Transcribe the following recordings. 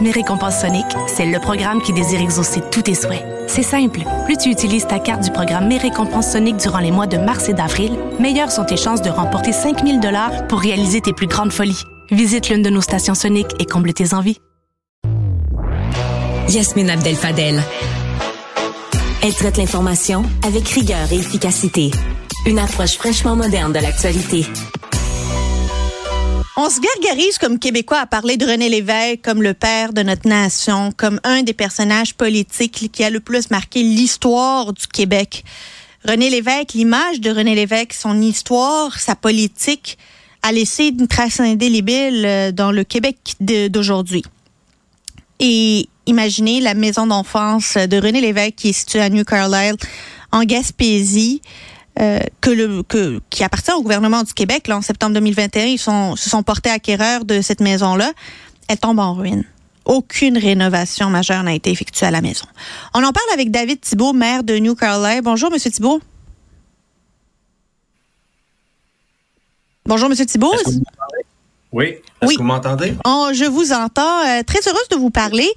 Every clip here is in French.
Mes récompenses Sonic, c'est le programme qui désire exaucer tous tes souhaits. C'est simple. Plus tu utilises ta carte du programme Mes récompenses Sonic durant les mois de mars et d'avril, meilleures sont tes chances de remporter 5000 dollars pour réaliser tes plus grandes folies. Visite l'une de nos stations Sonic et comble tes envies. Yasmine Abdel Fadel. Elle traite l'information avec rigueur et efficacité. Une approche fraîchement moderne de l'actualité. On se gargarise comme Québécois à parler de René Lévesque comme le père de notre nation, comme un des personnages politiques qui a le plus marqué l'histoire du Québec. René Lévesque, l'image de René Lévesque, son histoire, sa politique, a laissé une trace indélébile euh, dans le Québec d'aujourd'hui. Et imaginez la maison d'enfance de René Lévesque qui est située à New Carlisle, en Gaspésie. Euh, que le, que, qui appartient au gouvernement du Québec. Là, en septembre 2021, ils sont, se sont portés acquéreurs de cette maison-là. Elle tombe en ruine. Aucune rénovation majeure n'a été effectuée à la maison. On en parle avec David Thibault, maire de New Carlisle. Bonjour, Monsieur Thibault. Bonjour, Monsieur Thibault. Oui. Est-ce que vous m'entendez? Oh, je vous entends. Euh, très heureuse de vous parler.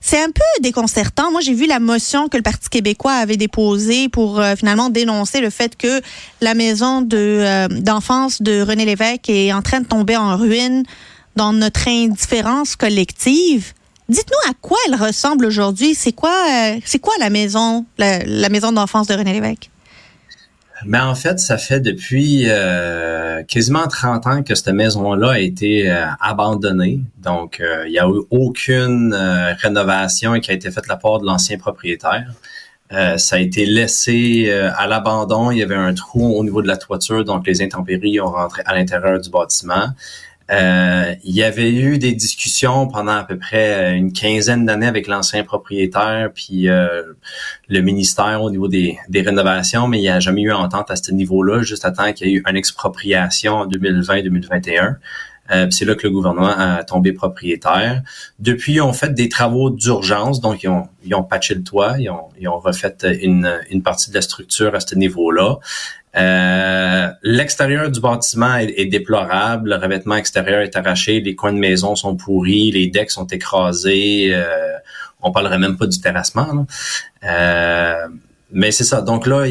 C'est un peu déconcertant. Moi, j'ai vu la motion que le Parti québécois avait déposée pour euh, finalement dénoncer le fait que la maison de euh, d'enfance de René Lévesque est en train de tomber en ruine dans notre indifférence collective. Dites-nous à quoi elle ressemble aujourd'hui. C'est quoi, c'est quoi la maison, la maison d'enfance de René Lévesque? Mais en fait, ça fait depuis euh, quasiment 30 ans que cette maison-là a été euh, abandonnée. Donc, euh, il n'y a eu aucune rénovation qui a été faite de la part de l'ancien propriétaire. ça a été laissé à l'abandon. Il y avait un trou au niveau de la toiture, donc les intempéries ont rentré à l'intérieur du bâtiment. Euh, il y avait eu des discussions pendant à peu près une quinzaine d'années avec l'ancien propriétaire puis euh, le ministère au niveau des, des rénovations, mais il n'y a jamais eu entente à ce niveau-là, juste à temps qu'il y ait eu une expropriation en 2020-2021. Euh, c'est là que le gouvernement a tombé propriétaire. Depuis, ils ont fait des travaux d'urgence, donc ils ont, ils ont patché le toit, ils ont, ils ont refait une, une partie de la structure à ce niveau-là. Euh, l'extérieur du bâtiment est, déplorable. Le revêtement extérieur est arraché. Les coins de maison sont pourris. Les decks sont écrasés. Euh, on parlerait même pas du terrassement. Euh, mais c'est ça. Donc là,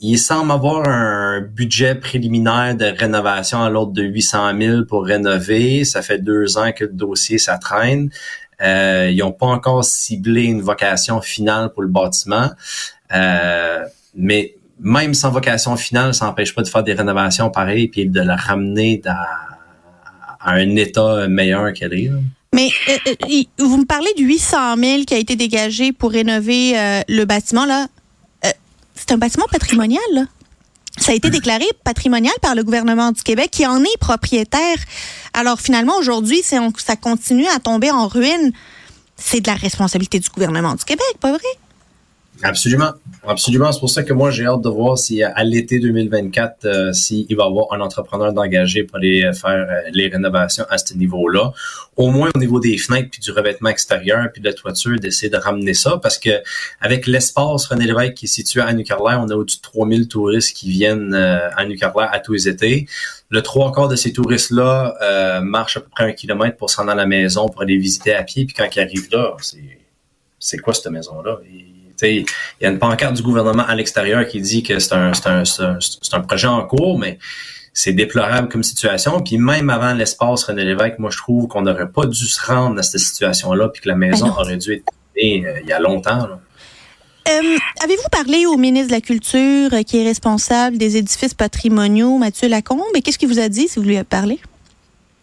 il, semble avoir un budget préliminaire de rénovation à l'ordre de 800 000 pour rénover. Ça fait deux ans que le dossier ça traîne. Euh, ils n'ont pas encore ciblé une vocation finale pour le bâtiment. Euh, mais même sans vocation finale, ça n'empêche pas de faire des rénovations pareilles puis de la ramener à, un état meilleur qu'elle est. Mais euh, euh, vous me parlez du 800 000 qui a été dégagé pour rénover euh, le bâtiment. là. C'est un bâtiment patrimonial. Ça a été déclaré patrimonial par le gouvernement du Québec qui en est propriétaire. Alors finalement, aujourd'hui, ça continue à tomber en ruine. C'est de la responsabilité du gouvernement du Québec, pas vrai? Absolument. Absolument. C'est pour ça que moi, j'ai hâte de voir si à l'été 2024, euh, s'il va y avoir un entrepreneur d'engager pour aller faire euh, les rénovations à ce niveau-là. Au moins au niveau des fenêtres, puis du revêtement extérieur, puis de la toiture, d'essayer de ramener ça. Parce que avec l'espace René Lévesque qui est situé à New on a au-dessus de 3000 touristes qui viennent euh, à New à tous les étés. Le trois quarts de ces touristes-là euh, marchent à peu près un kilomètre pour s'en aller à la maison, pour aller visiter à pied. Puis quand ils arrivent là, c'est quoi cette maison-là? Il y a une pancarte du gouvernement à l'extérieur qui dit que c'est un, un, un, projet en cours, mais c'est déplorable comme situation. Puis même avant l'espace René Lévesque, moi je trouve qu'on n'aurait pas dû se rendre à cette situation-là, puis que la maison ben aurait dû être euh, il y a longtemps. Euh, avez-vous parlé au ministre de la Culture euh, qui est responsable des édifices patrimoniaux, Mathieu Lacombe? Et qu'est-ce qu'il vous a dit si vous lui avez parlé?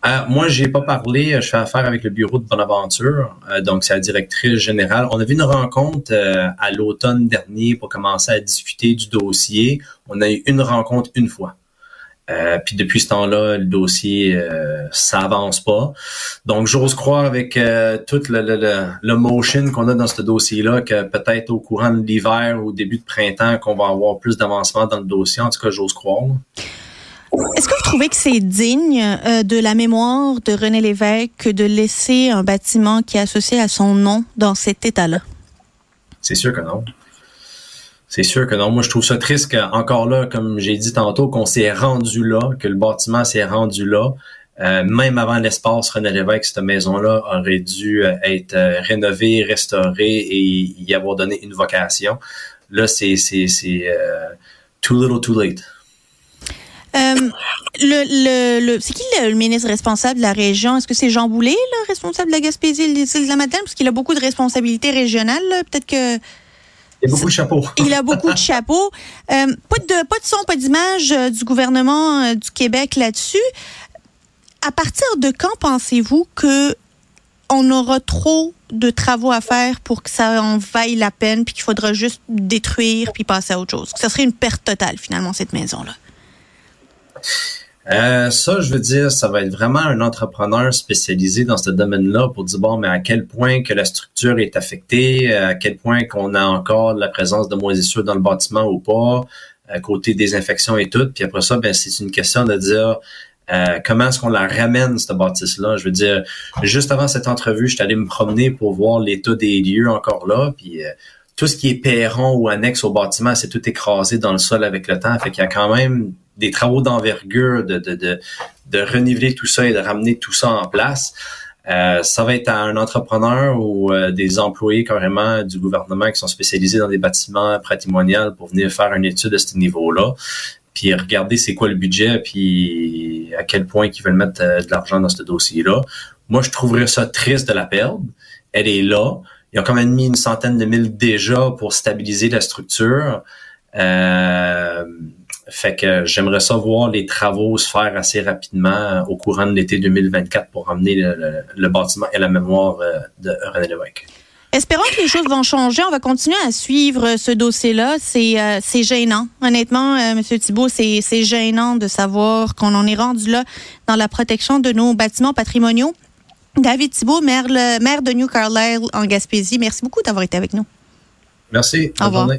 Euh, moi, j'ai pas parlé. Je fais affaire avec le bureau de Bonaventure, euh, donc c'est la directrice générale. On avait une rencontre euh, à l'automne dernier pour commencer à discuter du dossier. On a eu une rencontre une fois. Euh, puis depuis ce temps-là, le dossier euh, ça avance pas. Donc j'ose croire avec euh, toute le, le, le, motion qu'on a dans ce dossier-là que peut-être au courant de l'hiver ou début de printemps qu'on va avoir plus d'avancement dans le dossier. En tout cas, j'ose croire. Est-ce que vous trouvez que c'est digne euh, de la mémoire de René Lévesque de laisser un bâtiment qui est associé à son nom dans cet état-là? C'est sûr que non. C'est sûr que non. Moi, je trouve ça triste qu'encore là, comme j'ai dit tantôt, qu'on s'est rendu là, que le bâtiment s'est rendu là. Euh, même avant l'espace René Lévesque, cette maison-là aurait dû euh, être rénovée, restaurée et y avoir donné une vocation. Là, c'est c'est c'est too little, too late. Euh, le, le, c'est qui le, ministre responsable de la région? Est-ce que c'est Jean Boulet, le responsable de la Gaspésie et de la Madeleine? Parce qu'il a beaucoup de responsabilités régionales. Peut-être que il a beaucoup de chapeaux. Il a beaucoup de chapeaux. Euh, pas, de, pas de son, pas d'image euh, du gouvernement du Québec là-dessus. À partir de quand pensez-vous que on aura trop de travaux à faire pour que ça en vaille la peine, puis qu'il faudra juste détruire puis passer à autre chose? Que ça serait une perte totale, finalement, cette maison-là? Euh, ça, je veux dire, ça va être vraiment un entrepreneur spécialisé dans ce domaine-là pour dire bon, mais à quel point que la structure est affectée, à quel point qu'on a encore la présence de moisissures dans le bâtiment ou pas, à côté des infections et tout. Puis après ça, ben c'est une question de dire euh, comment est-ce qu'on la ramène, cette bâtisse-là? Je veux dire, juste avant cette entrevue, je suis allé me promener pour voir l'état des lieux encore là. Puis euh, tout ce qui est perron ou annexe au bâtiment, c'est tout écrasé dans le sol avec le temps. Fait qu'il y a quand même des travaux d'envergure de, de, de, de, reniveler tout ça et de ramener tout ça en place. Euh, ça va être à un entrepreneur ou euh, des employés carrément du gouvernement qui sont spécialisés dans des bâtiments patrimoniaux pour venir faire une étude à ce niveau-là, puis regarder c'est quoi le budget, puis à quel point ils veulent mettre euh, de l'argent dans ce dossier-là. Moi, je trouverais ça triste de la perdre. Elle est là. Ils ont quand même mis une centaine de mille déjà pour stabiliser la structure. Euh, fait que j'aimerais savoir les travaux se faire assez rapidement au courant de l'été 2024 pour ramener le, bâtiment et la mémoire euh, de René Lévesque. Espérons que les choses vont changer. On va continuer à suivre ce dossier-là. C'est euh, gênant. Honnêtement, euh, M. Thibault, c'est gênant de savoir qu'on en est rendu là dans la protection de nos bâtiments patrimoniaux. David Thibault, maire, le, maire de New Carlisle en Gaspésie, merci beaucoup d'avoir été avec nous. Merci. Au revoir.